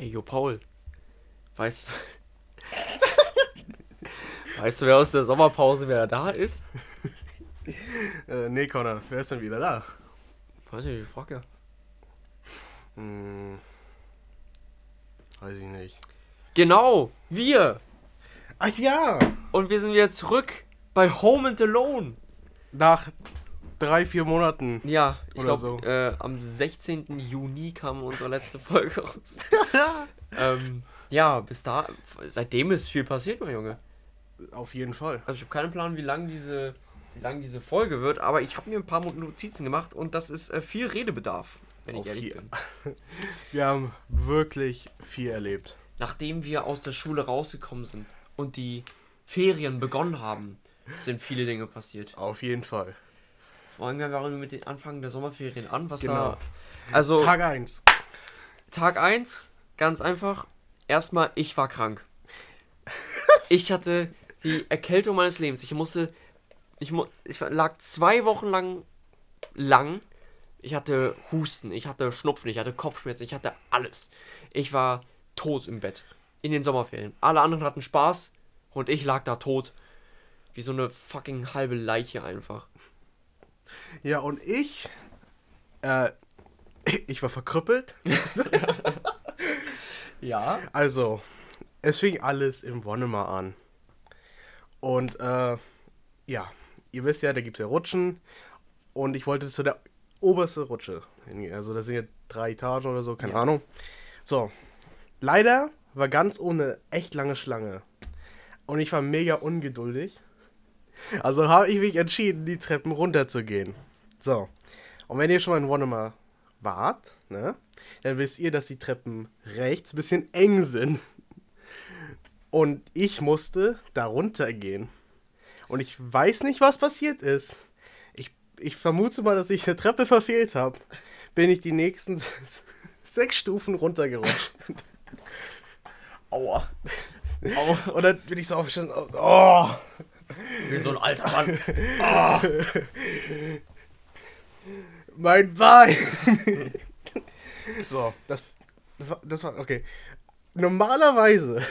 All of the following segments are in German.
Ey, jo, Paul. Weißt du. weißt du, wer aus der Sommerpause wieder da ist? Äh, nee, Connor, wer ist denn wieder da? Weiß ich, ich frag ja. Hm, weiß ich nicht. Genau, wir. Ach ja! Und wir sind wieder zurück bei Home and Alone. Nach drei, vier Monaten. Ja, ich glaube, so. äh, am 16. Juni kam unsere letzte Folge raus. ähm, ja, bis da, seitdem ist viel passiert, mein Junge. Auf jeden Fall. Also ich habe keinen Plan, wie lang diese, wie lang diese Folge wird, aber ich habe mir ein paar Notizen gemacht und das ist äh, viel Redebedarf, wenn ich Auf ehrlich je- bin. Wir haben wirklich viel erlebt. Nachdem wir aus der Schule rausgekommen sind und die Ferien begonnen haben, sind viele Dinge passiert. Auf jeden Fall. Fangen wir mal mit den Anfang der Sommerferien an, was Genau. da... Also Tag 1. Tag 1, ganz einfach. Erstmal, ich war krank. Ich hatte die Erkältung meines Lebens. Ich musste. Ich, mu ich lag zwei Wochen lang. lang. Ich hatte Husten, ich hatte Schnupfen, ich hatte Kopfschmerzen, ich hatte alles. Ich war tot im Bett. In den Sommerferien. Alle anderen hatten Spaß und ich lag da tot. Wie so eine fucking halbe Leiche einfach. Ja, und ich. Äh, ich war verkrüppelt. Ja. Also, es fing alles im Wonnemar an. Und, äh, ja, ihr wisst ja, da gibt es ja Rutschen. Und ich wollte zu der obersten Rutsche hingehen. Also, das sind ja drei Etagen oder so, keine Ja. Ahnung. So, leider war ganz ohne echt lange Schlange. Und ich war mega ungeduldig. Also habe ich mich entschieden, die Treppen runterzugehen. So, und wenn ihr schon mal in Wonnemar wart, ne, dann wisst ihr, dass die Treppen rechts ein bisschen eng sind. Und ich musste da runtergehen. Und ich weiß nicht, was passiert ist. Ich, ich vermute mal, dass ich eine Treppe verfehlt habe. Bin ich die nächsten sechs Stufen runtergerutscht. Aua. Aua. Und dann bin ich so aufgestanden. Oh! Wie so ein alter Mann. Mein Bein! so, das, das, war, das war. Okay. Normalerweise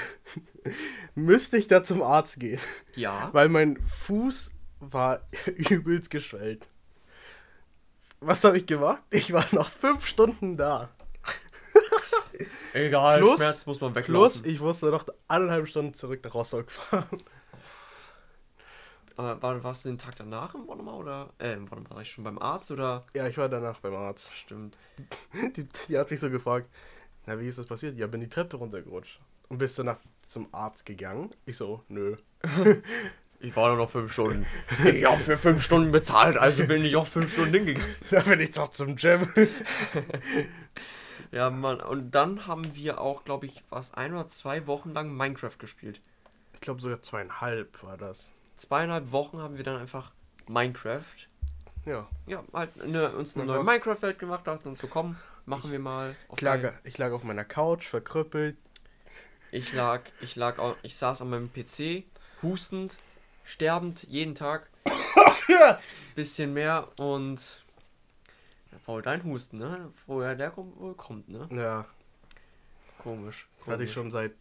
müsste ich da zum Arzt gehen, Ja. weil mein Fuß war übelst geschwellt. Was habe ich gemacht? Ich war noch fünf Stunden da. Egal, Plus- Schmerz muss man Plus, weglaufen. ich musste noch eineinhalb Stunden zurück nach Rostock fahren. Aber war, warst du den Tag danach im Wonnemar oder? Äh, im Wonnemar war ich schon beim Arzt oder? Ja, ich war danach beim Arzt. Stimmt. Die, die hat mich so gefragt, na, wie ist das passiert? Ja, bin die Treppe runtergerutscht. Und bist du nach zum Arzt gegangen? Ich so, nö. Ich war nur noch fünf Stunden. Ich habe für fünf Stunden bezahlt, also bin ich auch fünf Stunden hingegangen. Da bin ich doch zum Gym. Ja, Mann. Und dann haben wir auch, glaube ich, was ein oder zwei Wochen lang Minecraft gespielt. Ich glaube sogar zweieinhalb war das. Zweieinhalb Wochen haben wir dann einfach Minecraft. Ja. Ja, halt eine, uns eine neue Minecraft-Welt gemacht, dachten uns so, komm, machen wir mal. Ich lag, ich lag auf meiner Couch, verkrüppelt. Ich lag, ich lag, au- ich saß an meinem PC, hustend, sterbend, jeden Tag. Bisschen mehr und. Paul, dein Husten, ne? Woher der kommt, wohl kommt, ne? Ja, Komisch. hatte ich komisch. schon seit.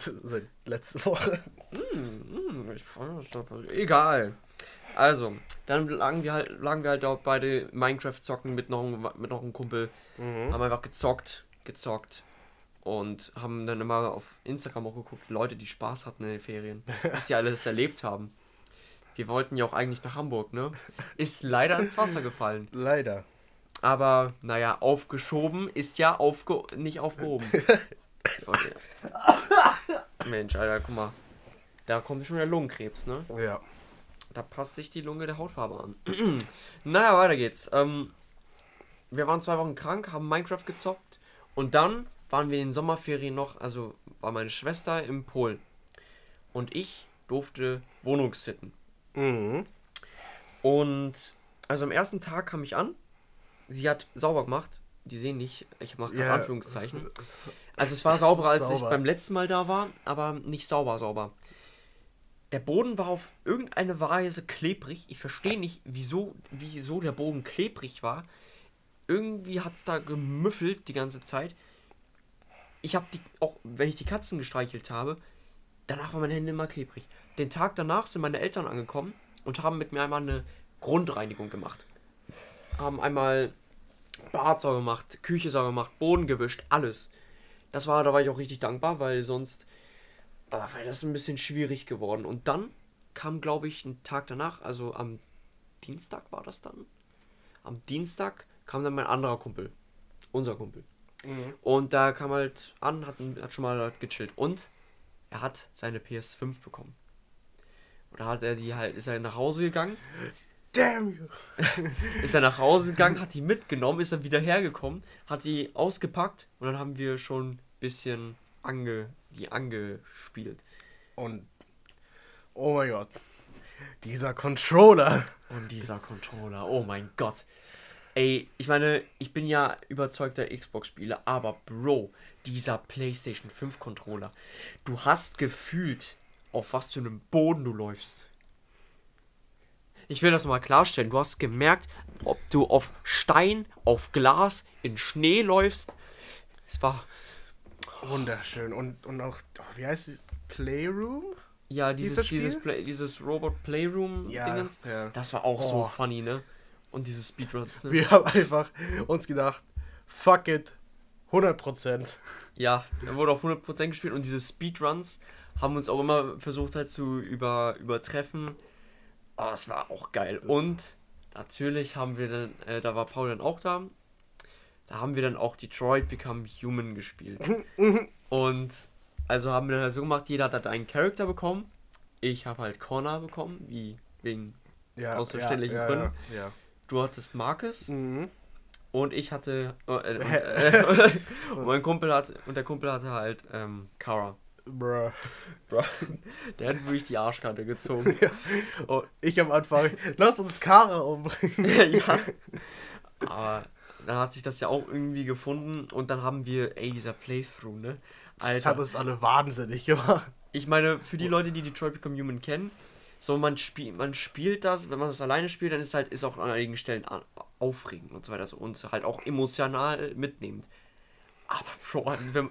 seit letzter Woche. Hm, ich fand das doch passiert. Egal. Also, dann lagen wir halt, lagen wir halt auch beide Minecraft zocken mit noch, einem- mit noch einem Kumpel. Mhm. Haben einfach gezockt, gezockt. Und haben dann immer auf Instagram auch geguckt, Leute, die Spaß hatten in den Ferien. Was die alles erlebt haben. Wir wollten ja auch eigentlich nach Hamburg, ne? Ist leider ins Wasser gefallen. Leider. Aber, naja, aufgeschoben ist ja aufge nicht aufgehoben. Wollte- Mensch, Alter, guck mal. Da kommt schon der Lungenkrebs, ne? Ja. Da passt sich die Lunge der Hautfarbe an. naja, weiter geht's. Ähm, wir waren zwei Wochen krank, haben Minecraft gezockt und dann waren wir in den Sommerferien noch, also war meine Schwester in Polen. Und ich durfte Wohnungssitten. Mhm. Und also am ersten Tag kam ich an. Sie hat sauber gemacht. Die sehen nicht, ich mache Ja. Anführungszeichen. Also es war sauberer, als ich Sauber. beim letzten Mal da war, aber nicht sauber, sauber. Der Boden war auf irgendeine Weise klebrig. Ich verstehe nicht, wieso, wieso der Boden klebrig war. irgendwie hat es da gemüffelt die ganze Zeit. Ich habe die, auch wenn ich die Katzen gestreichelt habe, danach waren meine Hände immer klebrig. Den Tag danach sind meine Eltern angekommen und haben mit mir einmal eine Grundreinigung gemacht. Haben einmal Bad sauber gemacht, Küche sauber gemacht, Boden gewischt, alles. Das war, da war ich auch richtig dankbar, weil sonst ah, wäre das ein bisschen schwierig geworden. Und dann kam, glaube ich, ein Tag danach, also am Dienstag war das dann. Am Dienstag kam dann mein anderer Kumpel, unser Kumpel. Und da kam halt an, hat, hat schon mal gechillt. Und er hat seine PS5 bekommen. Oder hat er die halt, ist er nach Hause gegangen, Damn you. ist er nach Hause gegangen, hat die mitgenommen, ist dann wieder hergekommen, hat die ausgepackt und dann haben wir schon ein bisschen ange, die angespielt. Und oh mein Gott. Dieser Controller. Und dieser Controller, oh mein Gott. Ey, ich meine, ich bin ja überzeugter Xbox-Spieler, aber Bro, dieser PlayStation 5 Controller, du hast gefühlt, auf was für einem Boden du läufst. Ich will das mal klarstellen. Du hast gemerkt, ob du auf Stein, auf Glas, in Schnee läufst. Es war, Wunderschön. Und, und auch, oh, wie heißt es? Playroom? ja, dieses, Dieses? Play, dieses Robot Playroom Ja, ja. Das war auch so Oh. funny, ne? Und diese Speedruns, ne? Wir haben einfach uns gedacht, fuck it, 100%. Ja, er wurde auf 100% gespielt und diese Speedruns haben uns auch immer versucht halt zu über, übertreffen. Aber es war auch geil. Das- und natürlich haben wir dann, äh, da war Paul dann auch da, da haben wir dann auch Detroit Become Human gespielt. und also haben wir dann halt so gemacht, jeder hat halt einen Charakter bekommen. Ich habe halt Connor bekommen, wie wegen, Ja, Aus verständlichen ja, Gründen. Ja, ja. du hattest Marcus Mhm. und ich hatte, äh, äh, und, äh, und mein Kumpel hat, und der Kumpel hatte halt ähm, Kara. Bruh. Bro, der hat wirklich die Arschkarte gezogen. Oh, Ich am Anfang, lass uns Kara umbringen. ja. Aber dann hat sich das ja auch irgendwie gefunden und dann haben wir, ey, dieser Playthrough, ne? Das hat uns alle wahnsinnig gemacht. Ich meine, für die Leute, die Detroit Become Human kennen, so man spielt, man spielt das, wenn man das alleine spielt, dann ist halt, ist auch an einigen Stellen aufregend und so weiter so, und halt auch emotional mitnehmend. Aber Bro, wenn,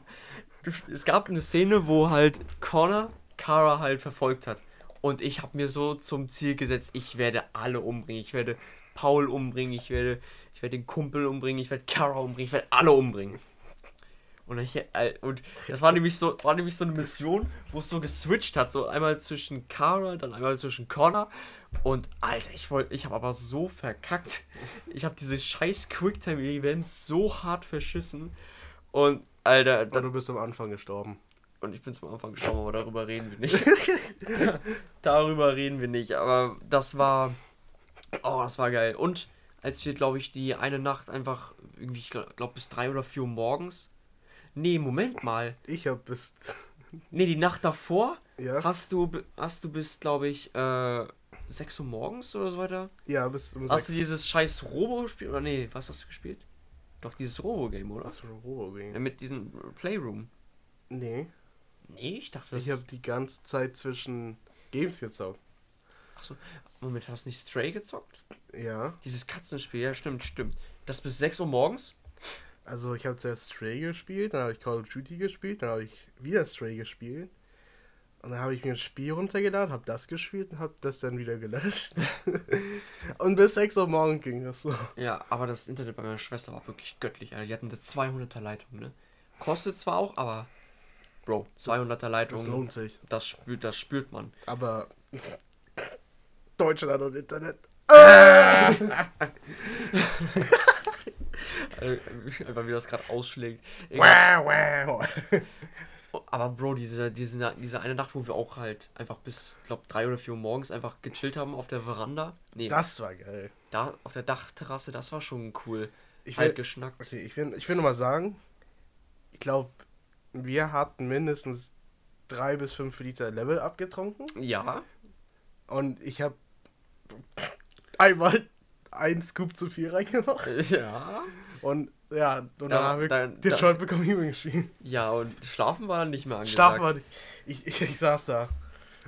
es gab eine Szene, wo halt Connor Kara halt verfolgt hat. Und ich habe mir so zum Ziel gesetzt, ich werde alle umbringen. Ich werde Paul umbringen, ich werde, ich werde den Kumpel umbringen, ich werde Kara umbringen, ich werde alle umbringen. Und, ich, äh, und das war nämlich so, war nämlich so eine Mission, wo es so geswitcht hat, so einmal zwischen Kara, dann einmal zwischen Connor. Und Alter, ich wollte, ich habe aber so verkackt. Ich habe diese scheiß Quicktime-Events so hart verschissen. Und Alter, Und du bist am Anfang gestorben. und ich bin zum Anfang gestorben, aber darüber reden wir nicht. darüber reden wir nicht, aber das war. Oh, das war geil. Und als wir, glaube ich, die eine Nacht einfach irgendwie, ich glaube, bis drei oder vier Uhr morgens. Nee, Moment mal. Ich hab bis. Nee, die Nacht davor Ja? hast du, hast du bis, glaube ich, äh, 6 Uhr morgens oder so weiter. Ja, bis um Hast du dieses scheiß Robo gespielt? Oder nee, was hast du gespielt? Doch, dieses Robo-Game, oder? Was für ein Robo Ja, mit diesem Playroom. Nee. Nee, ich dachte, das Ich habe die ganze Zeit zwischen Games gezockt. Moment, hast du nicht Stray gezockt? Ja. Dieses Katzenspiel, ja, stimmt, stimmt. Das bis 6 Uhr morgens? Also ich habe zuerst Stray gespielt, dann habe ich Call of Duty gespielt, dann habe ich wieder Stray gespielt. Und dann habe ich mir ein Spiel runtergeladen, habe das gespielt und habe das dann wieder gelöscht. und bis 6 Uhr morgens ging das so. Ja, aber das Internet bei meiner Schwester war wirklich göttlich. Alter. Die hatten eine 200er Leitung, ne? Kostet zwar auch, aber. Bro, 200er Das Leitung, lohnt sich. das spürt, das spürt man. Aber Deutschland und Internet. Äh, Einfach wie das gerade ausschlägt. Egal. Aber Bro, diese, diese, diese eine Nacht, wo wir auch halt einfach bis, glaub, drei oder vier Uhr morgens einfach gechillt haben auf der Veranda. Nee, Das war geil. da auf der Dachterrasse, das war schon cool. Ich halt will, geschnackt. okay, ich will, ich will nur mal sagen, ich glaube, wir hatten mindestens drei bis fünf Liter Level abgetrunken. Ja. Und ich habe einmal ein Scoop zu viel reingemacht. Ja. Und ja, und dann Da- haben wir da- den da- Become Human gespielt. Ja, und schlafen war nicht mehr angesagt. Schlafen war nicht. Ich, ich, ich saß da.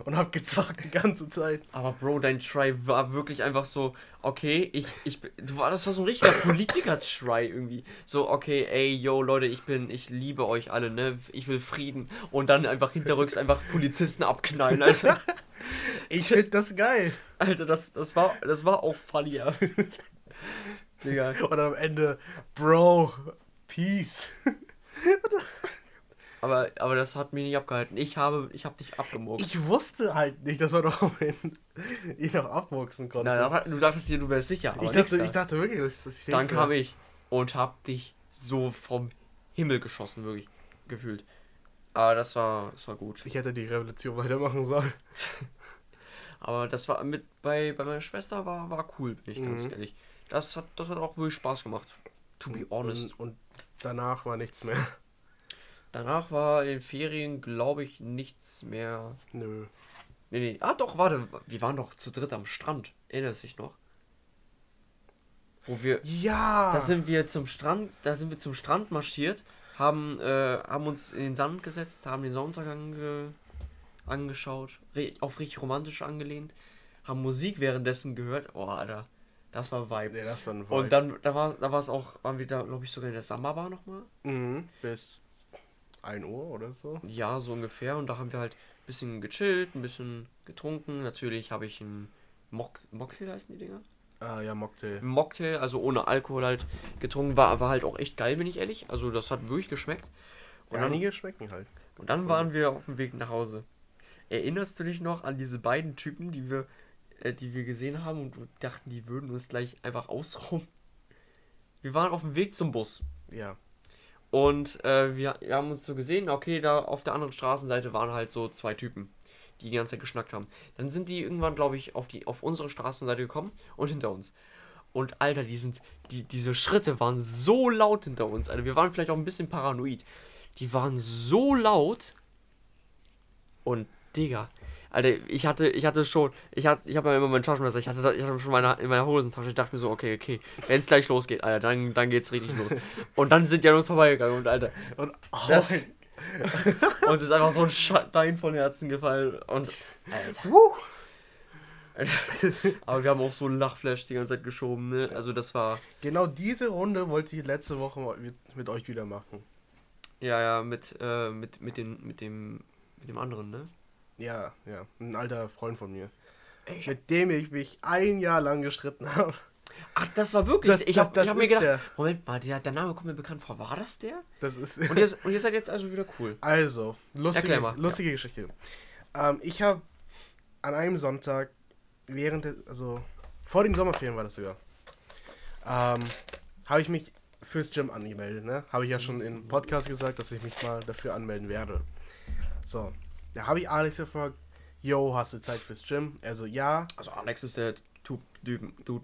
und hab gezockt die ganze Zeit. Aber Bro, dein Try war wirklich einfach so, okay, ich, ich, du war, das war so ein richtiger Politiker-Try irgendwie. So, okay, ey, yo, Leute, ich bin, ich liebe euch alle, ne, ich will Frieden. Und dann einfach hinterrücks einfach Polizisten abknallen, Alter. Ich find das geil. Alter, das, das war, das war auch funnier. Digga. Und am Ende, Bro, Peace. Aber, aber das hat mich nicht abgehalten. Ich habe, ich habe dich abgemurkt. Ich wusste halt nicht, dass man noch ihn noch abwuchsen konnte. Nein, du dachtest dir, du wärst sicher. Ich, dachte, ich dachte wirklich, dass, dass ich Dann kam ich und hab dich so vom Himmel geschossen, wirklich gefühlt. Aber das war, das war gut. Ich hätte die Revolution weitermachen sollen. Aber das war mit bei, bei meiner Schwester war, war cool, bin ich mhm. ganz ehrlich. Das hat, das hat auch wirklich Spaß gemacht. To be honest. Und, und danach war nichts mehr. Danach war in den Ferien, glaube ich, nichts mehr. Nö. Nee, nee. Ah, doch, warte. Wir waren doch zu dritt am Strand. Erinnerst du dich noch? Wo wir. Ja! Da sind wir zum Strand, da sind wir zum Strand marschiert, haben, äh, haben uns in den Sand gesetzt, haben den Sonnenuntergang ge angeschaut, auf richtig romantisch angelehnt, haben Musik währenddessen gehört. Oh, Alter. Das war Vibe. Nee, das war ein Vibe. Und dann, da war da es auch, waren wir da, glaube ich, sogar in der Samba-Bar nochmal. Mhm, bis 1 Uhr oder so. Ja, so ungefähr. Und da haben wir halt ein bisschen gechillt, ein bisschen getrunken. Natürlich habe ich einen Mock Mocktail heißen die Dinger? Ah ja, Mocktail. Mocktail, also ohne Alkohol halt getrunken. War, war halt auch echt geil, bin ich ehrlich. Also das hat wirklich geschmeckt. Und ja, einige schmecken halt. Und dann waren wir auf dem Weg nach Hause. Erinnerst du dich noch an diese beiden Typen, die wir, die wir gesehen haben und dachten, die würden uns gleich einfach ausrauben? Wir waren auf dem Weg zum Bus. Ja. Und äh, wir, wir, haben uns so gesehen, okay, da auf der anderen Straßenseite waren halt so zwei Typen, die die ganze Zeit geschnackt haben. Dann sind die irgendwann, glaube ich, auf, die, auf unsere Straßenseite gekommen und hinter uns. Und Alter, die sind, die, diese Schritte waren so laut hinter uns. Also wir waren vielleicht auch ein bisschen paranoid. Die waren so laut. Und Digga, Alter, ich hatte, ich hatte schon, ich hatte, ich habe ja immer mein Taschenmesser, ich hatte, ich hatte schon meine, in meiner Hosentasche, ich dachte mir so, okay, okay, wenn es gleich losgeht, Alter, dann, dann geht's richtig los. Und dann sind die an uns vorbeigegangen und Alter, und oh, das, und ist einfach so ein Stein von Herzen gefallen und Alter. Aber wir haben auch so ein Lachflash die ganze Zeit geschoben, ne? Also das war. Genau diese Runde wollte ich letzte Woche mit, mit euch wieder machen. Ja, ja, mit, äh, mit, mit, den, mit dem mit dem anderen, ne? Ja, ja. Ein alter Freund von mir. Echt? Mit dem ich mich ein Jahr lang gestritten habe. Ach, das war wirklich. Das, ich habe hab mir gedacht, der. Moment mal, der, der Name kommt mir bekannt vor. War das der? Das ist. Und ihr, und ihr seid jetzt also wieder cool. Also, lustige, lustige ja. Geschichte. Ähm, ich habe an einem Sonntag während, des, also vor den Sommerferien war das sogar, ähm, habe ich mich fürs Gym angemeldet. Ne? Habe ich ja schon im Podcast gesagt, dass ich mich mal dafür anmelden werde. So, da habe ich Alex gefragt, yo, hast du Zeit fürs Gym? Also ja. Also Alex ist der Dude,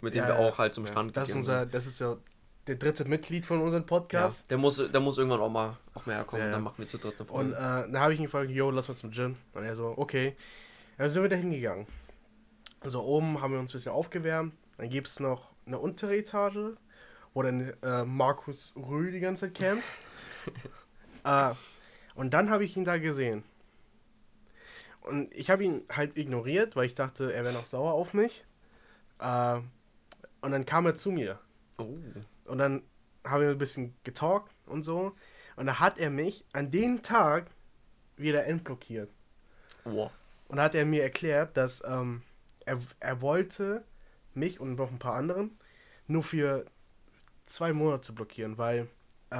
mit dem ja, wir auch halt zum Strand das gehen. Ist unser, das ist ja der dritte Mitglied von unserem Podcast. Ja, der, muss, der muss irgendwann auch mal auch mehr kommen, ja, dann machen wir zu dritt eine Folge. Und äh, dann habe ich ihn gefragt, yo, lass mal zum Gym. Und er so, okay. Dann sind wir da hingegangen. Also oben haben wir uns ein bisschen aufgewärmt. Dann gibt es noch eine untere Etage, wo dann äh, Markus Rühl die ganze Zeit campt. äh, und dann habe ich ihn da gesehen. Und ich habe ihn halt ignoriert, weil ich dachte, er wäre noch sauer auf mich. Äh, und dann kam er zu mir. Oh. Und dann haben wir ein bisschen getalkt und so. Und da hat er mich an dem Tag wieder entblockiert. Oh. Und da hat er mir erklärt, dass ähm, er, er wollte mich und noch ein paar anderen nur für zwei Monate blockieren, weil äh,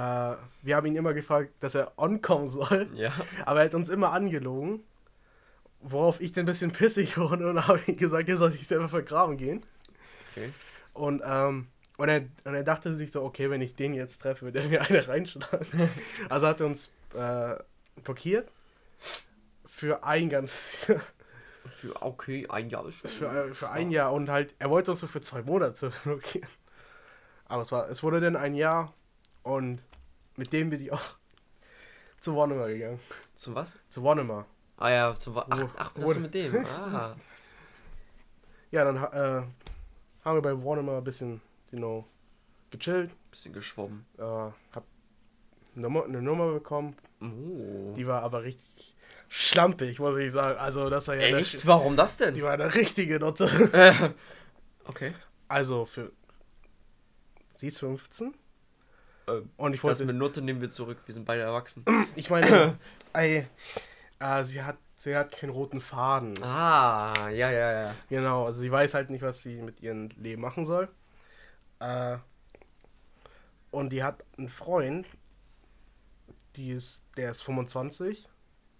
wir haben ihn immer gefragt, dass er onkommen soll. Ja. Aber er hat uns immer angelogen. Worauf ich dann ein bisschen pissig wurde und habe gesagt, er soll sich selber vergraben gehen. Okay. Und, ähm, und, er, und er dachte sich so, okay, wenn ich den jetzt treffe, wird er mir eine reinschlagen. also hat er uns äh, blockiert. Für ein ganzes Jahr. Für, okay, ein Jahr ist schon. Für, für ein Jahr und halt, er wollte uns so für zwei Monate blockieren. Aber es, war, es wurde dann ein Jahr und mit dem bin ich auch zu Wonnemar gegangen. Zu was? Zu Wonnemar. Ah ja, zu Wa Ach, ach das mit dem. Ah. ja, dann äh, haben wir bei Wonnemar ein bisschen, you know, gechillt. Bisschen geschwommen. Äh, hab eine Nummer, eine Nummer bekommen. Oh. Die war aber richtig, schlampig, muss ich sagen. Also, das war ja eine- Echt? Warum das denn? die war eine richtige Note. Äh, okay. Also, für. Sie ist 15. Ähm, Und ich Das wollte. mit Note nehmen wir zurück. Wir sind beide erwachsen. Ich meine, ey, äh, sie hat, sie hat keinen roten Faden. Ah, ja, ja, ja. Genau, also sie weiß halt nicht, was sie mit ihrem Leben machen soll. Äh, und die hat einen Freund, die ist, der ist 25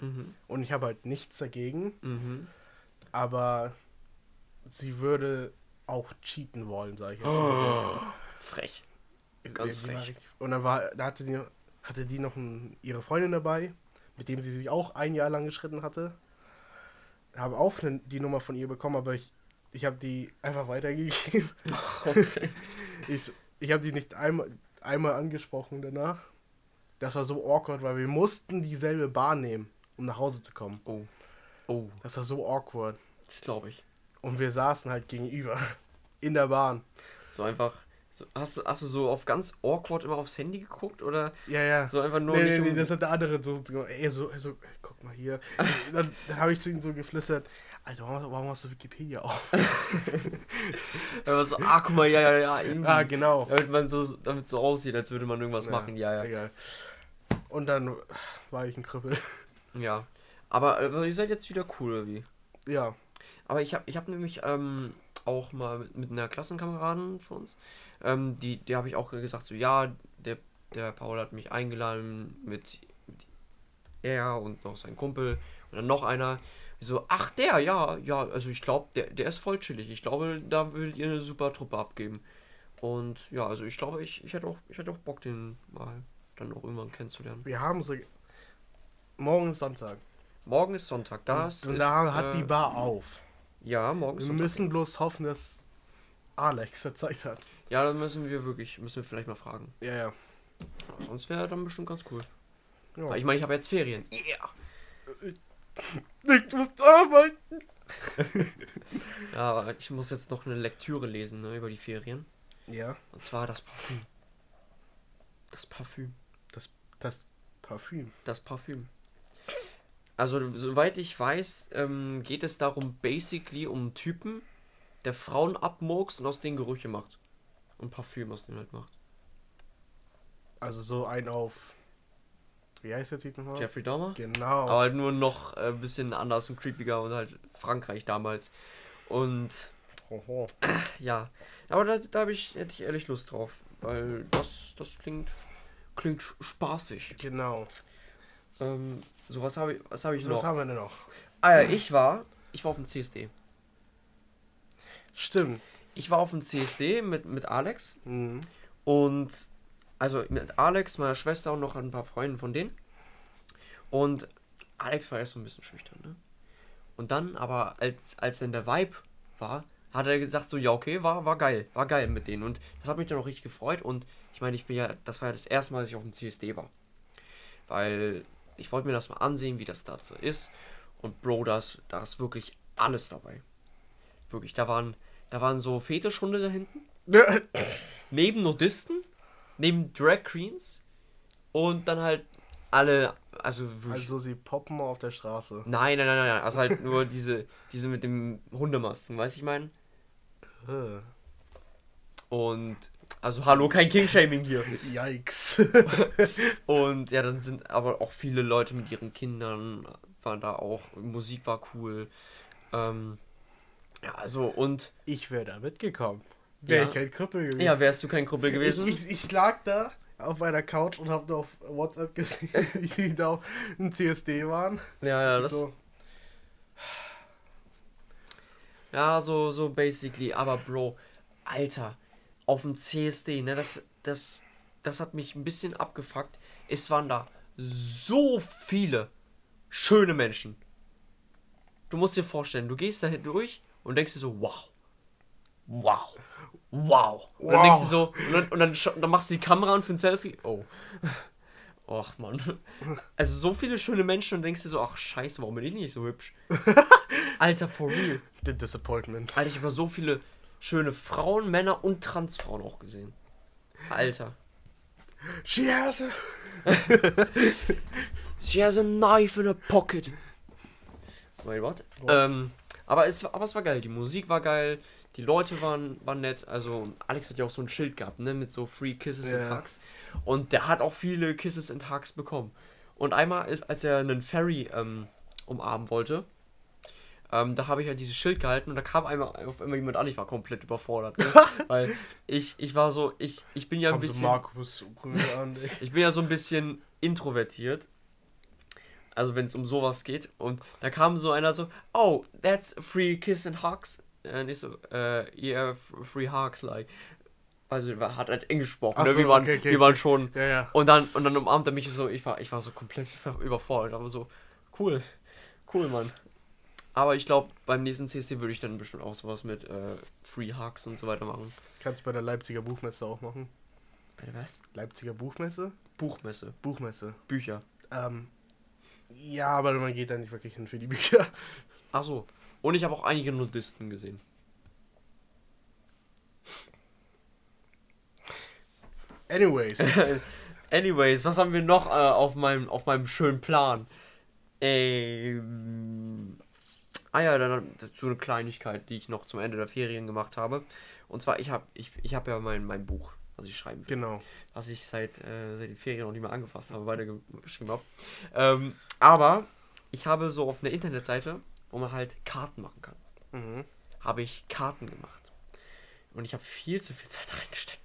Mhm. und ich habe halt nichts dagegen, Mhm. aber sie würde auch cheaten wollen, sage ich jetzt mal Frech. ganz frech. Und dann war, da hatte die, hatte die noch ein, ihre Freundin dabei, mit dem sie sich auch ein Jahr lang geschritten hatte. Habe auch ne, die Nummer von ihr bekommen, aber ich, ich habe die einfach weitergegeben. Okay. Ich, ich habe die nicht einmal, einmal angesprochen danach. Das war so awkward, weil wir mussten dieselbe Bahn nehmen, um nach Hause zu kommen. Oh. Oh, Das war so awkward. das glaube ich. Und wir saßen halt gegenüber in der Bahn. So einfach. So, hast, du, hast du so auf ganz awkward immer aufs Handy geguckt oder Ja, ja. so einfach nur nee, nee, nee, um- das hat der andere so, so, ey, so, so guck mal hier. dann dann habe ich zu ihm so geflüstert, Alter, warum, warum hast du Wikipedia auf? Aber so, ah, guck mal, ja, ja, ja. Irgendwie. ah, genau. Damit man so, damit so aussieht, als würde man irgendwas machen, ja, ja. Egal. Und dann war ich ein Krüppel. Ja. Aber äh, ihr seid jetzt wieder cool, oder wie? Ja. Aber ich habe ich hab nämlich ähm, auch mal mit, mit einer Klassenkameradin von uns, ähm, die, die habe ich auch gesagt, so, ja, der, der Paul hat mich eingeladen mit, mit er und noch sein Kumpel und dann noch einer. So, ach der, ja, ja, also ich glaube, der, der ist voll chillig. Ich glaube, da würdet ihr eine super Truppe abgeben. Und ja, also ich glaube, ich, ich hätte auch, ich hätte auch Bock, den mal dann auch irgendwann kennenzulernen. Wir haben so. Morgen ist Sonntag. Morgen ist Sonntag, das und ist, da hat die äh, Bar auf. Ja, morgen ist Wir Sonntag. müssen bloß hoffen, dass Alex der Zeit hat. Ja, dann müssen wir wirklich, müssen wir vielleicht mal fragen. Ja, ja. Aber sonst wäre dann bestimmt ganz cool. ja. Weil ich meine, ich habe jetzt Ferien. Yeah! Ich muss arbeiten. Ja, ich muss jetzt noch eine Lektüre lesen ne, über die Ferien. Ja, Und zwar das Parfüm. Das Parfüm. das, das Parfüm. Das Parfüm. Also, soweit ich weiß, ähm, geht es darum, basically um Typen, der Frauen abmurkst und aus denen Gerüche macht. Und Parfüm aus denen halt macht. Also so ein auf. Wie heißt der Typ nochmal? Jeffrey Dahmer? Genau. Aber halt nur noch äh, ein bisschen anders und creepiger und halt Frankreich damals. Und Oho. ja, aber da, da habe ich, hätte ich ehrlich Lust drauf, weil das, das klingt, klingt spaßig. Genau. Ähm, so, was habe ich, was habe ich So, was noch? haben wir denn noch? Ah ja, ich war, ich war auf dem CSD. Stimmt. Ich war auf dem CSD mit, mit Alex Mhm. und also mit Alex, meiner Schwester und noch ein paar Freunden von denen. Und Alex war erst so ein bisschen schüchtern, ne? Und dann, aber als, als dann der Vibe war, hat er gesagt so, ja okay, war, war geil, war geil mit denen. Und das hat mich dann auch richtig gefreut. Und ich meine, ich bin ja, das war ja das erste Mal, dass ich auf dem CSD war. Weil ich wollte mir das mal ansehen, wie das da so ist. Und Bro, das, da ist wirklich alles dabei. Wirklich, da waren, da waren so Fetischhunde da hinten neben Nudisten, neben Drag Queens und dann halt alle, also. Also sie poppen auf der Straße. nein, nein, nein, nein, also halt nur diese, diese mit dem Hundemasken, weißt du, ich meine? Äh, Und, also hallo, kein King-Shaming hier. Yikes. Und ja, dann sind aber auch viele Leute mit ihren Kindern, waren da auch, Musik war cool. Ähm, ja, also und, ich wäre da mitgekommen. Wäre Ja. ich kein Krüppel gewesen. ja, wärst du kein Kumpel gewesen? Ich, ich, ich lag da auf einer Couch und habe nur auf WhatsApp gesehen, wie sie da auf einem CSD waren. ja, ja, das, so, Ja, so, so basically. Aber Bro, Alter, auf dem CSD, ne, das, das, das hat mich ein bisschen abgefuckt. Es waren da so viele schöne Menschen. Du musst dir vorstellen, du gehst da durch und denkst dir so, wow. Wow. Wow. Und dann Wow. denkst du so, und dann, und dann, scha- dann machst du die Kamera an für ein Selfie. Oh. Och, Mann. Also so viele schöne Menschen und denkst dir so, ach scheiße, warum bin ich nicht so hübsch? Alter, for real. The Disappointment. Alter, ich habe so viele schöne Frauen, Männer und Transfrauen auch gesehen. Alter. She has a... She has a knife in her pocket. Mein Wort. Ja. Ähm, aber, es, aber es war geil. Die Musik war geil. Die Leute waren, waren nett. Also, Alex hat ja auch so ein Schild gehabt, ne? Mit so Free Kisses Ja. and Hugs. Und der hat auch viele Kisses and Hugs bekommen. Und einmal ist, als er einen Ferry ähm, umarmen wollte, ähm, da habe ich halt dieses Schild gehalten und da kam einmal auf einmal jemand an. Ich war komplett überfordert. Ne? Weil ich, ich war so, ich, ich bin ja ein Kommt so bisschen. Markus an. Ich bin ja so ein bisschen introvertiert. Also wenn es um sowas geht. Und da kam so einer so, oh, that's free kiss and hugs. Und ich so, äh, yeah, free hugs, like. Also er hat halt Englisch gesprochen. Ne? so, wir waren, okay, okay, wir waren schon. Ja, ja. Und dann, und dann umarmt er mich so, ich war, ich war so komplett überfordert. Aber so, cool. Cool, Mann. Aber ich glaube, beim nächsten CSD würde ich dann bestimmt auch sowas mit äh, Free Hugs und so weiter machen. Kannst du bei der Leipziger Buchmesse auch machen. Bei der was? Leipziger Buchmesse? Buchmesse. Buchmesse. Bücher. Ähm, ja, aber man geht da nicht wirklich hin für die Bücher. Ach so. Und ich habe auch einige Nudisten gesehen. Anyways. Anyways, was haben wir noch äh, auf, meinem, auf meinem schönen Plan? Ähm, ah ja, dann dazu eine Kleinigkeit, die ich noch zum Ende der Ferien gemacht habe. Und zwar, ich habe ich, ich hab ja mein, mein Buch, was ich schreiben will, genau. was ich seit, äh, seit den Ferien noch nicht mehr angefasst habe, weitergeschrieben habe. Ähm, aber ich habe so auf einer Internetseite, wo man halt Karten machen kann, Mhm. habe ich Karten gemacht. Und ich habe viel zu viel Zeit reingesteckt.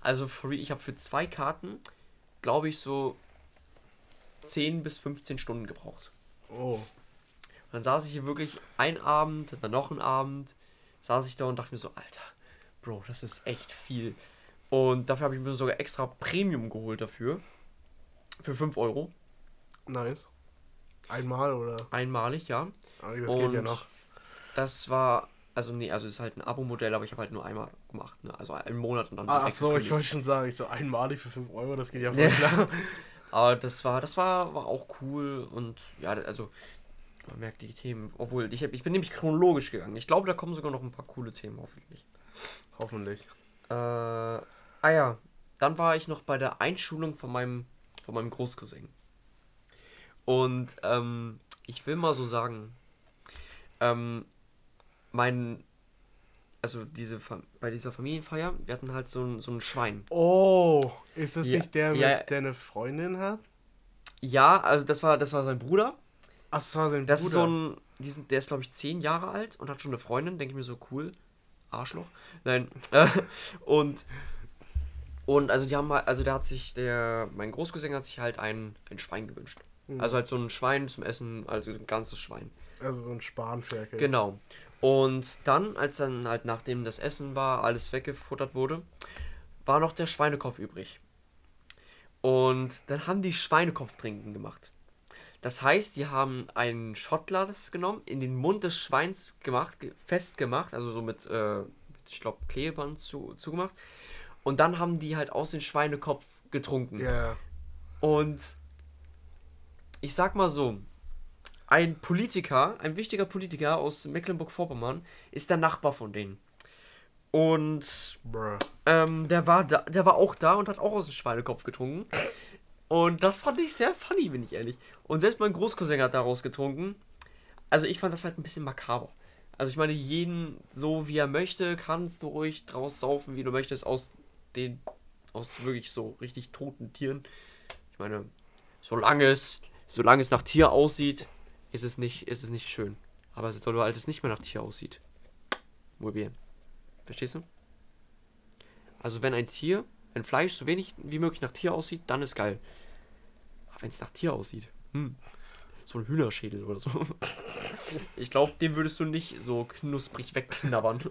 Also for, ich habe für zwei Karten, glaube ich, so 10 bis 15 Stunden gebraucht. Oh. Und dann saß ich hier wirklich ein Abend, dann noch ein Abend, saß ich da und dachte mir so, Alter, Bro, das ist echt viel. Und dafür habe ich mir sogar extra Premium geholt dafür. Für 5 Euro. Nice. Einmal oder? Einmalig, ja. Ah, das geht ja Und noch. Das war, also nee, also es ist halt ein Abo-Modell, aber ich habe halt nur einmal gemacht. Ne? Also einen Monat und dann Ah, ach so, ich wollte schon sagen, ich so einmalig für 5 Euro, das geht ja voll klar. Aber das war, das war, war auch cool und ja, also man merkt die Themen, obwohl ich, hab, ich bin nämlich chronologisch gegangen. Ich glaube, da kommen sogar noch ein paar coole Themen, hoffentlich. Hoffentlich. Äh, ah ja, dann war ich noch bei der Einschulung von meinem, von meinem Großcousin. Und ähm, ich will mal so sagen, ähm, mein, also diese, bei dieser Familienfeier, wir hatten halt so ein, so ein Schwein. Oh, ist das Ja, nicht der, mit ja. der eine Freundin hat? Ja, also das war, das war sein Bruder. Ach, das war sein Das Bruder. ist so ein, die sind, der ist glaube ich zehn Jahre alt und hat schon eine Freundin, denke ich mir so cool. Arschloch. Nein. Und und also die haben halt, also der hat sich, der, mein Großcousin hat sich halt ein, ein Schwein gewünscht. Mhm. Also halt so ein Schwein zum Essen, also ein ganzes Schwein. Also so ein Spanferkel. Genau. Und dann, als dann halt nachdem das Essen war, alles weggefuttert wurde, war noch der Schweinekopf übrig. Und dann haben die Schweinekopf trinken gemacht. Das heißt, die haben ein Schottglas genommen, in den Mund des Schweins gemacht, ge- festgemacht, also so mit, äh, ich glaube, Klebeband zu, zugemacht. Und dann haben die halt aus dem Schweinekopf getrunken. Ja. Und ich sag mal so, ein Politiker, ein wichtiger Politiker aus Mecklenburg-Vorpommern ist der Nachbar von denen. Und ähm, der war da, der war auch da und hat auch aus dem Schweinekopf getrunken. Und das fand ich sehr funny, bin ich ehrlich. Und selbst mein Großcousin hat daraus getrunken. Also ich fand das halt ein bisschen makaber. Also ich meine, jeden so wie er möchte, kannst du ruhig draus saufen, wie du möchtest, aus den, aus wirklich so richtig toten Tieren. Ich meine, solange es, solange es nach Tier aussieht, ist es nicht, ist es nicht schön. Aber sobald es nicht mehr nach Tier aussieht, muy bien. Verstehst du? Also wenn ein Tier, ein Fleisch so wenig wie möglich nach Tier aussieht, dann ist geil. Aber wenn es nach Tier aussieht, hm, so ein Hühnerschädel oder so. Ich glaube, den würdest du nicht so knusprig wegknabbern.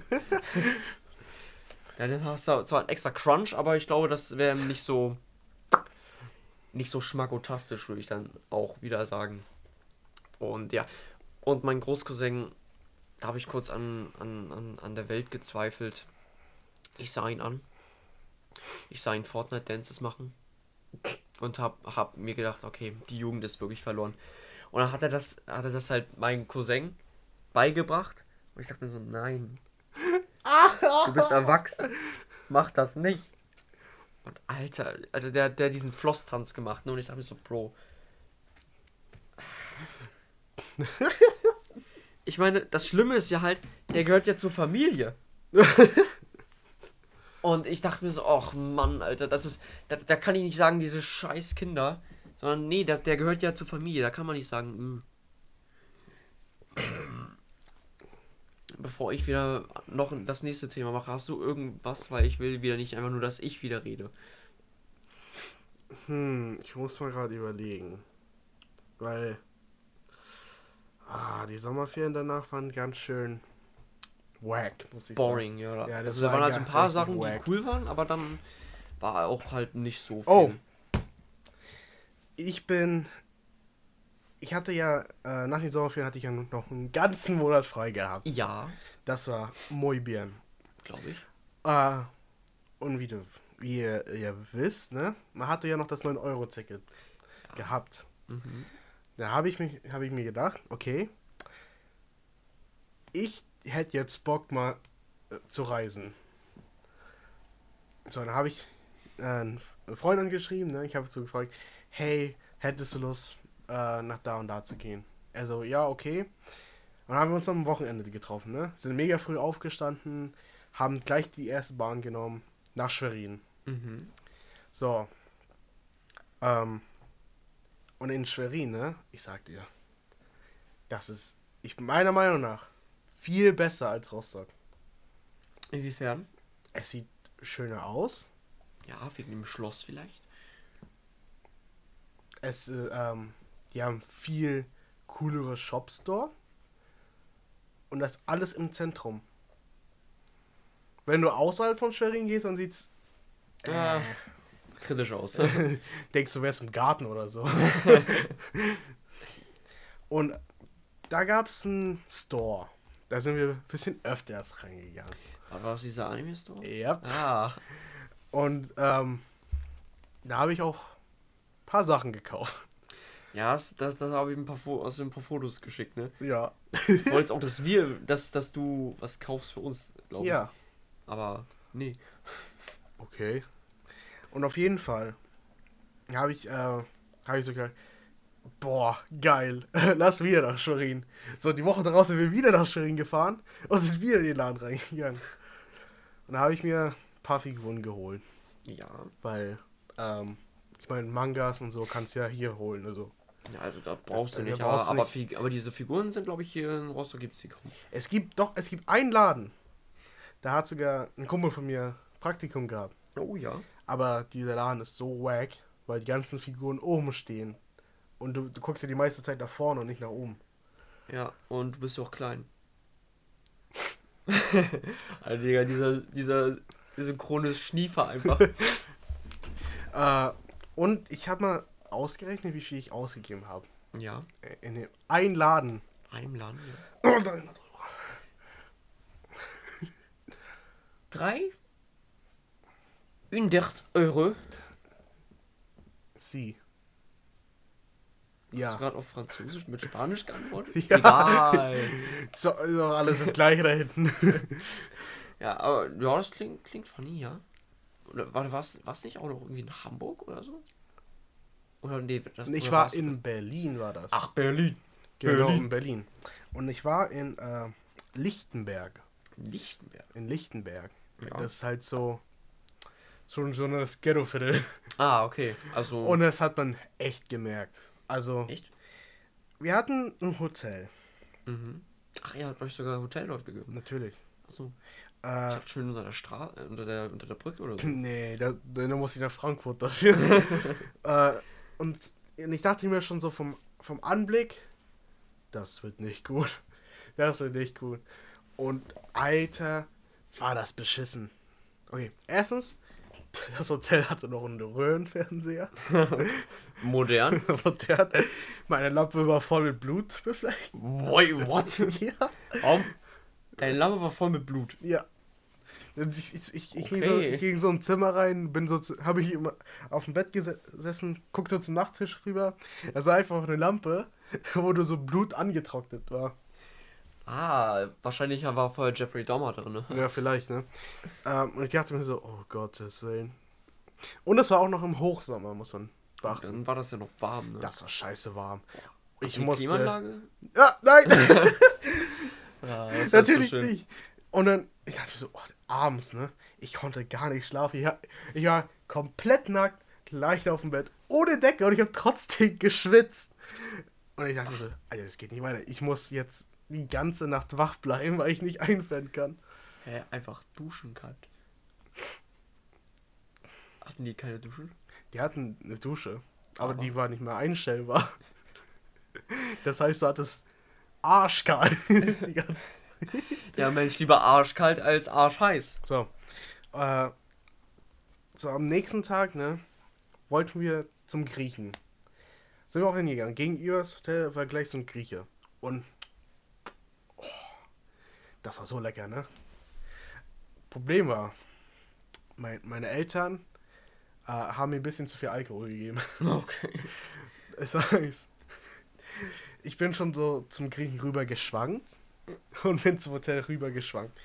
ja, das hast du zwar einen extra Crunch, aber ich glaube, das wäre nicht so nicht so schmackotastisch, würde ich dann auch wieder sagen. Und ja, und mein Großcousin, da habe ich kurz an, an, an, an der Welt gezweifelt. Ich sah ihn an. Ich sah ihn Fortnite-Dances machen. Und hab, hab mir gedacht, okay, die Jugend ist wirklich verloren. Und dann hat er das, hat er das halt meinem Cousin beigebracht. Und ich dachte mir so, nein. Du bist erwachsen. Mach das nicht. Und Alter, also der, der diesen Floss-Tanz gemacht, ne? Und ich dachte mir so, Bro. ich meine, das Schlimme ist ja halt, der gehört ja zur Familie. Und ich dachte mir so, ach Mann, Alter, das ist, da, da kann ich nicht sagen, diese scheiß Kinder, sondern nee, der, der gehört ja zur Familie, da kann man nicht sagen, mh. Bevor ich wieder noch das nächste Thema mache, hast du irgendwas, weil ich will wieder nicht einfach nur, dass ich wieder rede. Hm, ich muss mal gerade überlegen. Weil. Ah, die Sommerferien danach waren ganz schön wack, muss ich Boring, ja. Ja, das also da war waren halt so ein paar Sachen, wack. die cool waren, aber dann war auch halt nicht so viel. Oh. sagen. Ich bin. Ich hatte ja, äh, nach den Sommerferien hatte ich ja noch einen ganzen Monat frei gehabt. Ja, Das war muy bien. glaube ich. Äh, und wie, du, wie ihr, ihr wisst, ne, man hatte ja noch das 9-Euro-Ticket gehabt. Mhm. Da habe ich, mich- hab ich mir gedacht, okay, ich hätte jetzt Bock mal äh, zu reisen. So, dann habe ich äh, einen Freund angeschrieben, ne? ich habe so gefragt, hey, hättest du Lust, äh, nach da und da zu gehen? Also, ja, okay. Und dann haben wir uns am Wochenende getroffen, ne? Sind mega früh aufgestanden, haben gleich die erste Bahn genommen nach Schwerin. Mhm. So. Ähm. Und in Schwerin, ne? Ich sag dir. Das ist, ich meiner Meinung nach, viel besser als Rostock. Inwiefern? Es sieht schöner aus. Ja, wegen dem Schloss vielleicht. Es, äh, ähm, die haben viel coolere Shops dort. Und das alles im Zentrum. Wenn du außerhalb von Schwerin gehst, dann sieht's. Ah. Kritisch aus. denkst du wärst im Garten oder so. und da gab's einen Store. Da sind wir ein bisschen öfters reingegangen. War das dieser Anime-Store? Ja. Ah, Und ähm, da habe ich auch ein paar Sachen gekauft. Ja, das, das, das habe ich ein paar, hast du ein paar Fotos geschickt, ne? Ja. Du wolltest auch, dass wir, dass, dass du was kaufst für uns, glaube ich. Ja. Aber, nee. Okay. Und auf jeden Fall habe ich, äh, habe ich so gedacht, boah, geil, lass wieder nach Schwerin. So, die Woche daraus sind wir wieder nach Schwerin gefahren und sind wieder in den Laden reingegangen. Und da habe ich mir ein paar Figuren geholt, Ja. weil, ähm, ich meine, Mangas und so kannst du ja hier holen, also. Ja, also da brauchst Das- du da nicht, brauchst aber, du aber, Fig aber diese Figuren sind, glaube ich, hier in Rostock gibt es die kaum. Es gibt doch, es gibt einen Laden, da hat sogar ein Kumpel von mir Praktikum gehabt. Oh ja. Aber dieser Laden ist so wack, weil die ganzen Figuren oben stehen. Und du, du guckst ja die meiste Zeit nach vorne und nicht nach oben. Ja, und du bist ja auch klein. Alter, Digga, dieser, dieser synchrone Schniefer einfach. Äh, und ich habe mal ausgerechnet, wie viel ich ausgegeben habe. ja, In dem einen Laden. einem Land. Ja. Oh, 300 Euro. Drei? 100 Euro. Sie. Hast du Ja. gerade auf Französisch mit Spanisch geantwortet? Ja. Egal. So, ist doch alles das gleiche da hinten. Ja, aber ja, das klingt, klingt funny, ja. Oder war's, war's nicht auch noch irgendwie in Hamburg oder so? Oder nee, das ich oder war in Berlin, war das. Ach, Berlin. genau, Berlin. in Berlin. Und ich war in äh, Lichtenberg. Lichtenberg. In Lichtenberg. Ja. Das ist halt so. So, so das Ghetto-Viertel. Ah, okay. Also. Und das hat man echt gemerkt. Also, echt? wir hatten ein Hotel, Mhm. Ach, ihr habt euch sogar ein Hotel dort gegeben. natürlich. Achso. Ich Äh, dachte schön unter der Straße, unter der, unter der Brücke oder so. nee, da, da muss ich nach Frankfurt dafür. äh, und, ich dachte mir schon so vom, vom Anblick, das wird nicht gut. Das wird nicht gut. Und Alter, war das beschissen. Okay, erstens, das Hotel hatte noch einen Röhrenfernseher. Modern. Hat, meine Lampe war voll mit Blut befleckt. Wait, what? Ja. Warum? Deine Lampe war voll mit Blut. Ja. Ich, ich, ich, ich, Okay. ging so, ich ging so im Zimmer rein, bin so, habe ich immer auf dem Bett gese- gesessen, guckte zum Nachttisch rüber. Da war einfach eine Lampe, wo nur so Blut angetrocknet war. Ah, wahrscheinlich war vorher Jeffrey Dahmer drin. Ne? Ja, vielleicht, ne? Ähm, und ich dachte mir so, oh Gottes Willen. Und es war auch noch im Hochsommer, muss man beachten. Dann war das ja noch warm, ne? Das war scheiße warm. Ich Die musste. Klimaanlage? Ja, nein! Ja, das wär Natürlich schön. nicht. Und dann, ich dachte so, oh, abends, ne? Ich konnte gar nicht schlafen. Ich, ich war komplett nackt, leicht auf dem Bett, ohne Decke und ich habe trotzdem geschwitzt. Und ich dachte mir so, Alter, das geht nicht weiter. Ich muss jetzt die ganze Nacht wach bleiben, weil ich nicht einpennen kann. Hä, einfach duschen kalt. Hatten die keine Duschen? Die hatten eine Dusche, aber, Aber- die war nicht mehr einstellbar. Das heißt, du hattest arschkalt. die ganze Ja, Mensch, lieber arschkalt als arschheiß. So. Äh, so, am nächsten Tag, ne, wollten wir zum Griechen. Sind wir auch hingegangen. Gegenüber das Hotel war gleich so ein Grieche. Und. Oh, das war so lecker, ne? Problem war, mein, meine Eltern äh, haben mir ein bisschen zu viel Alkohol gegeben. Okay. Das heißt, ich bin schon so zum Griechen rüber geschwankt und bin zum Hotel rüber geschwankt.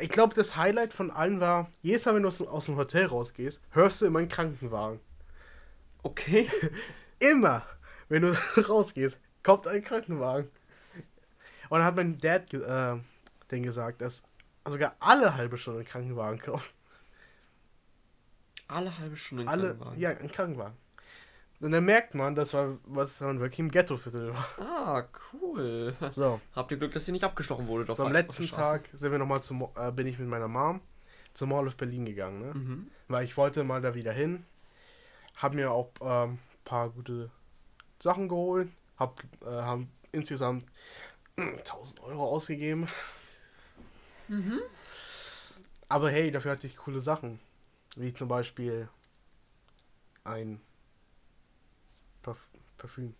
Ich glaube, das Highlight von allen war, jedes Mal, wenn du aus, dem- aus dem Hotel rausgehst, hörst du immer einen Krankenwagen. Okay. Immer, wenn du rausgehst, kommt ein Krankenwagen. Und dann hat mein Dad äh, den gesagt, dass sogar alle halbe Stunde ein Krankenwagen kommt. Alle halbe Stunde in Alle, Krankenwagen. ja, ein Krankenwagen. Und dann merkt man, das war, was man wirklich im Ghetto-Viertel war. Ah, cool. So. Habt ihr Glück, dass ihr nicht abgestochen wurde? So, am letzten Tag sind wir noch mal zum, äh, bin ich mit meiner Mom zum Mall of Berlin gegangen, ne? Mhm. Weil ich wollte mal da wieder hin. Hab mir auch ein ähm, paar gute Sachen geholt. Hab, äh, haben insgesamt mm, 1000 Euro ausgegeben. Mhm. Aber hey, dafür hatte ich coole Sachen. Wie zum Beispiel ein Parfüm.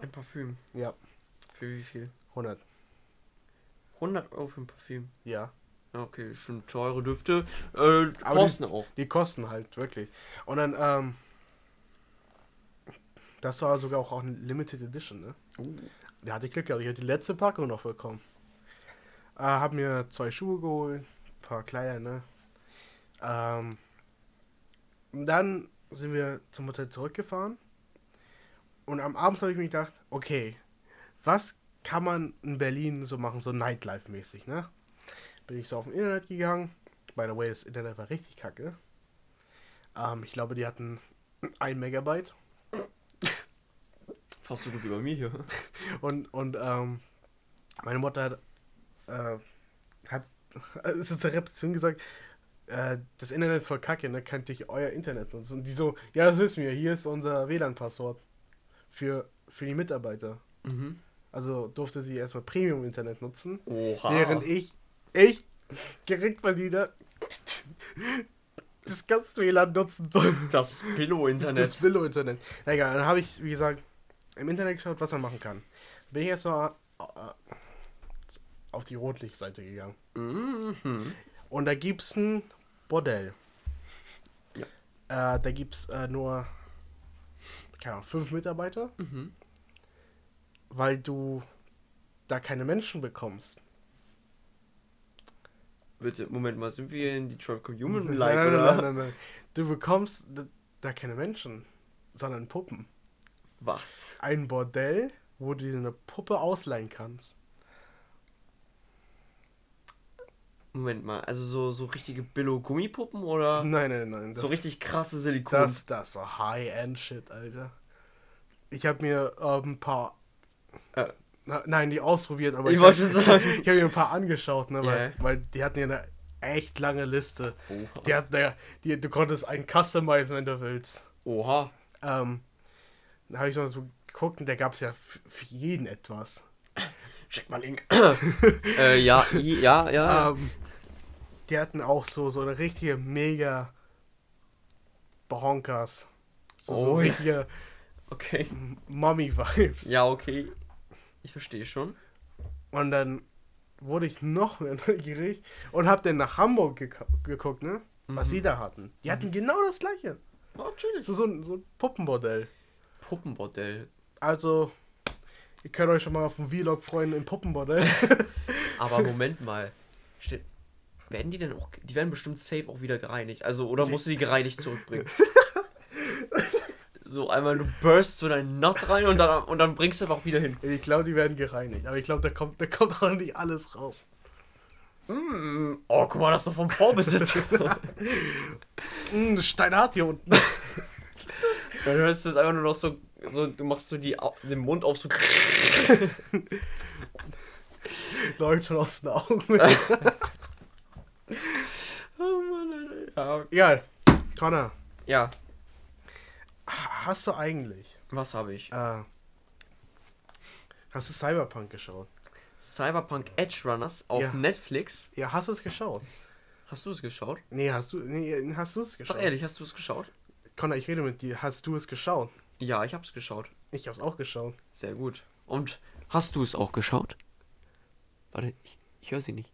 Ein Parfüm. Ja, Für wie viel? 100. 100 Euro für ein Parfüm. Ja. Okay, schon teure Düfte. Äh, kosten auch. Die kosten halt, wirklich. Und dann, ähm, das war sogar auch eine Limited Edition, ne? Uh. Da hatte ich Glück. Ich hatte die letzte Packung noch bekommen. Äh, hab mir zwei Schuhe geholt, ein paar Kleider, ne? Ähm, dann sind wir zum Hotel zurückgefahren. Und am Abend habe ich mir gedacht, okay, was kann man in Berlin so machen, so Nightlife-mäßig, ne? Bin ich so auf dem Internet gegangen. By the way, das Internet war richtig kacke. Ähm, ich glaube, die hatten ein Megabyte. Fast so gut wie bei mir hier. Und, und ähm, meine Mutter hat, äh, hat es ist zur Repetition gesagt, äh, das Internet ist voll kacke, ne? Könnt ihr euer Internet nutzen? Und die so, ja, das wissen wir, hier ist unser WLAN-Passwort für, für die Mitarbeiter. Mhm. Also durfte sie erstmal Premium-Internet nutzen, Oha. während ich, ich, Geringverdiener, das WLAN nutzen soll. Das Pillow-Internet. Das Willow-Internet. Ja, egal, dann habe ich, wie gesagt, im Internet geschaut, was man machen kann. Bin ich erstmal äh, auf die Rotlichtseite gegangen. Mhm. Und da gibt's ein Bordell. Ja. Äh, da gibt's äh, nur, keine Ahnung, fünf Mitarbeiter, Mhm. weil du da keine Menschen bekommst. Bitte, Moment mal, sind wir in Detroit Human nein, like nein, oder? nein, nein, nein. Du bekommst da, da keine Menschen, sondern Puppen. Was? Ein Bordell, wo du dir eine Puppe ausleihen kannst. Moment mal, also so, so richtige Billo-Gummipuppen oder Nein, nein, nein. so richtig krasse Silikon? Das, das war High-End-Shit, Alter. Ich habe mir ähm, ein paar. Äh. Na, nein, die ausprobiert, aber Ich hab- wollte schon sagen. Ich habe mir ein paar angeschaut, ne, weil, Ja. weil die hatten ja eine echt lange Liste. Oha. Die hatten ja, die, du konntest einen customizen, wenn du willst. Oha. Ähm, da habe ich so so geguckt und da gab es ja für jeden etwas. Check mal Link. äh, ja, ja, ja. Ähm, die hatten auch so, so eine richtige mega Bonkers. So, so Oh, ja. richtige Okay. Mommy-Vibes. Ja, okay. Ich verstehe schon. Und dann wurde ich noch mehr neugierig und hab dann nach Hamburg geko- geguckt, ne? Was Mhm. sie da hatten. Die hatten genau das gleiche. Oh. So, so, ein, so ein Puppenbordell. Puppenbordell. Also, ihr könnt euch schon mal auf dem Vlog freuen im Puppenbordell. Aber Moment mal. Ste werden die denn auch. Die werden bestimmt safe auch wieder gereinigt. Also, oder musst du die gereinigt zurückbringen? so einmal, du burst so deinen Nut rein und dann, und dann bringst du einfach auch wieder hin. Ich glaube, die werden gereinigt. Aber ich glaube, da kommt, da kommt auch nicht alles raus. Mm, oh, guck mal, das ist doch vom Vorbesitzer. Mm, Steinhart hier unten. Dann hörst du es einfach nur noch so, so du machst so die, den Mund auf so. Läuft schon aus den Augen. Oh Mann, Alter. Egal. Connor, Ja. ja, hast du eigentlich. was habe ich? Äh, hast du Cyberpunk geschaut? Cyberpunk Edge Runners auf Ja. Netflix. Ja, hast du es geschaut? Hast du es geschaut? Nee, hast du, nee, hast du es geschaut? Sag ehrlich, hast du es geschaut? Connor, ich rede mit dir. Hast du es geschaut? Ja, ich hab's geschaut. Ich hab's auch geschaut. Sehr gut. Und hast du es auch geschaut? Warte, ich, ich höre sie nicht.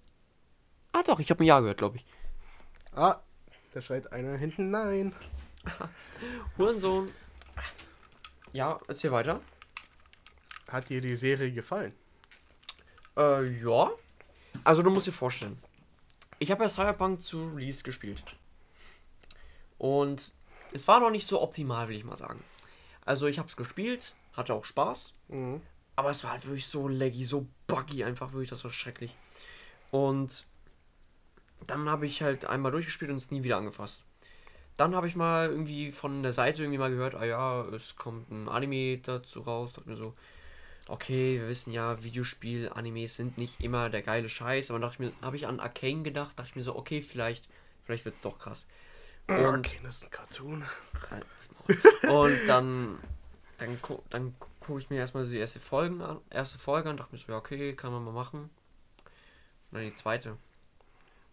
Ah doch, ich habe ein Ja gehört, glaube ich. Ah, da schreit einer hinten nein. Hurensohn. Ja, erzähl weiter. Hat dir die Serie gefallen? Äh, ja. Also du musst dir vorstellen. Ich habe ja Cyberpunk zu Release gespielt. Und es war noch nicht so optimal, will ich mal sagen. Also ich habe es gespielt, hatte auch Spaß. Mhm. Aber es war halt wirklich so laggy, so buggy, einfach wirklich, das war schrecklich. Und dann habe ich halt einmal durchgespielt und es nie wieder angefasst. Dann habe ich mal irgendwie von der Seite irgendwie mal gehört, ah ja, es kommt ein Anime dazu raus. Dachte mir so, okay, wir wissen ja, Videospiel-Animes sind nicht immer der geile Scheiß. Aber dachte ich mir, habe ich an Arcane gedacht, dachte ich mir so, okay, vielleicht, vielleicht wird es doch krass. Und das ist ein Cartoon. Und dann, dann, gu dann gu- gucke ich mir erstmal so die erste Folgen an, erste Folge an, dachte mir so, ja, okay, kann man mal machen. Und dann die zweite.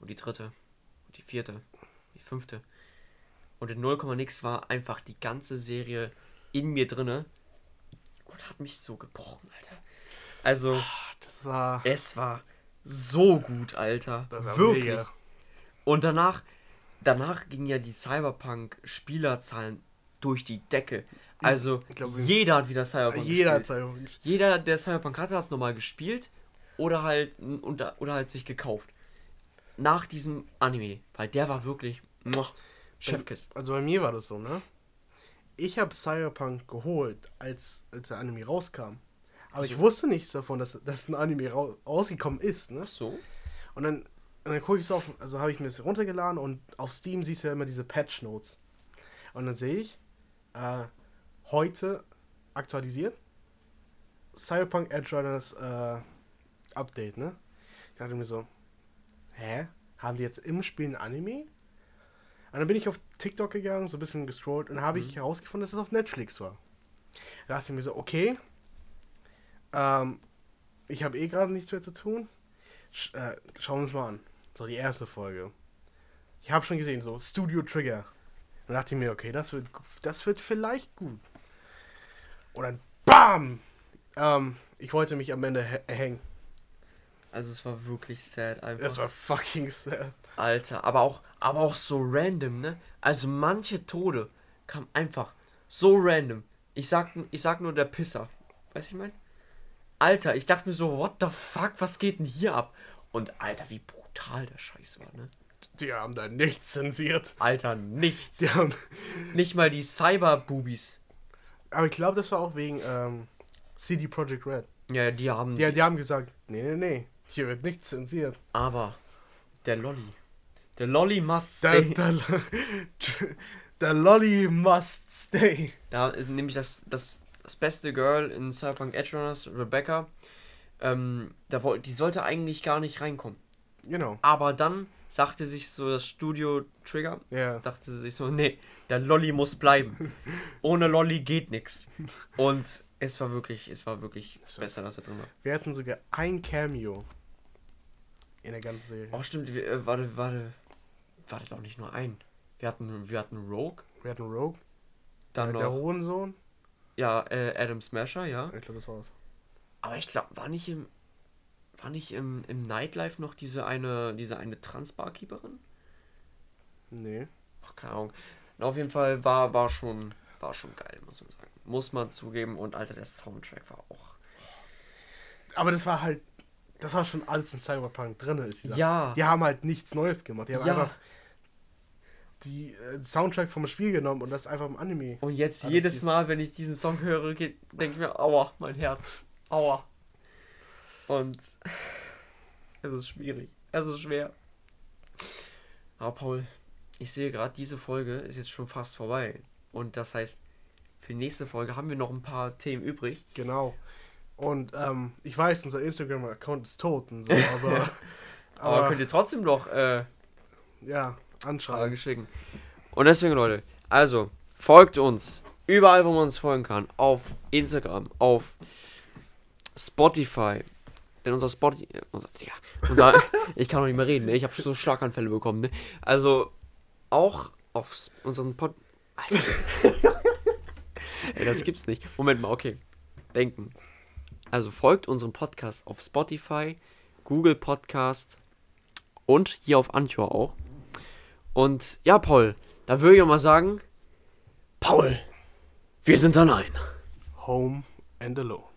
Und die dritte. Und die vierte. Die fünfte. Und in 0, nix war einfach die ganze Serie in mir drinne. Und hat mich so gebrochen, Alter. Also, Das war. es war so gut, Alter. Das war Wirklich. mega. Und danach, danach gingen ja die Cyberpunk-Spielerzahlen durch die Decke. Also Ich glaube, jeder hat wieder Cyberpunk Jeder hat gespielt. Cyberpunk gespielt. Jeder, der Cyberpunk hatte, hat es nochmal gespielt oder halt oder, oder halt sich gekauft. Nach diesem Anime, weil der war wirklich Chefkiss. Also bei mir war das so, ne? Ich habe Cyberpunk geholt, als, als der Anime rauskam. Aber ich wusste nichts davon, dass, dass ein Anime rau rausgekommen ist, ne? Ach so? Und dann, und dann gucke ich so auf, also habe ich mir das runtergeladen und auf Steam siehst du ja immer diese Patch Notes. Und dann sehe ich, äh, heute aktualisiert, Cyberpunk Edge Runners äh, Update, ne? Ich dachte mir so, hä? Haben die jetzt im Spiel ein Anime? Und dann bin ich auf TikTok gegangen, so ein bisschen gescrollt und habe ich herausgefunden, dass es auf Netflix war. Da dachte ich mir so, okay, ähm, ich habe eh gerade nichts mehr zu tun. Sch äh, schauen wir uns mal an. So, die erste Folge. Ich habe schon gesehen, so Studio Trigger. Dann dachte ich mir, okay, das wird, das wird vielleicht gut. Und dann BAM! Ähm, ich wollte mich am Ende hä- hängen. Also es war wirklich sad einfach. Das war fucking sad. Alter, aber auch, aber auch so random, ne? Also manche Tode kamen einfach so random. Ich sag, ich sag nur der Pisser. Weißt du, ich mein? Alter, ich dachte mir so, what the fuck, was geht denn hier ab? Und Alter, wie brutal der Scheiß war, ne? Die haben da nichts zensiert. Alter, nichts. Die haben, Nicht mal die Cyber-Boobies. aber ich glaube, das war auch wegen ähm, CD Projekt Red. Ja, die haben. Die, die haben gesagt, nee, nee, nee, hier wird nichts zensiert. aber der Lolly. Der Lolly must Der, stay. der, der Lolly must stay. Da ist nämlich das, das, das beste Girl in Cyberpunk Edge Runners, Rebecca. Ähm, da die sollte eigentlich gar nicht reinkommen. Genau. Aber dann sagte sich so das Studio Trigger, Ja. dachte sich so, nee, der Lolly muss bleiben. Ohne Lolly geht nix. Und es war wirklich, es war wirklich besser, dass er drin war. Wir hatten sogar ein Cameo in der ganzen Serie. Oh, stimmt, wir, äh, warte, warte. Warte doch nicht nur ein. Wir hatten, wir hatten Rogue, Wir hatten Rogue, dann der noch, Hohensohn. ja, äh, Adam Smasher, ja. Ich glaube, das war's. Aber ich glaube, war nicht im, war nicht im, im Nightlife noch diese eine, diese eine Trans-Barkeeperin? Nee. Ach, keine Ahnung. Na, auf jeden Fall war, war schon, war schon geil, muss man sagen. Muss man zugeben. Und Alter, der Soundtrack war auch. Aber das war halt, das war schon alles in Cyberpunk drin. Ist. Ja. Die haben halt nichts Neues gemacht. Die haben Ja. einfach die äh, Soundtrack vom Spiel genommen und das einfach im Anime. Und jetzt Adaptiv. jedes Mal, wenn ich diesen Song höre, denke ich mir, aua, mein Herz. Aua. Und es ist schwierig. Es ist schwer. Aber Paul, ich sehe gerade, diese Folge ist jetzt schon fast vorbei. Und das heißt, für die nächste Folge haben wir noch ein paar Themen übrig. Genau. Und ähm, ich weiß, unser Instagram-Account ist tot und so, aber, Aber, aber könnt ihr trotzdem noch äh, ja, anschreiben. schicken. Und deswegen, Leute, also folgt uns überall, wo man uns folgen kann. Auf Instagram, auf Spotify. In unser Spotify. Unser, ja, unser, ich kann noch nicht mehr reden, ne? ich habe so Schlaganfälle bekommen. Ne? Also auch auf unseren Pod. Alter. Ey, das gibt's nicht. Moment mal, okay. Denken. Also folgt unserem Podcast auf Spotify, Google Podcast und hier auf Anchor auch. Und ja, Paul, da würde ich auch mal sagen, Paul, wir sind allein. Home and alone.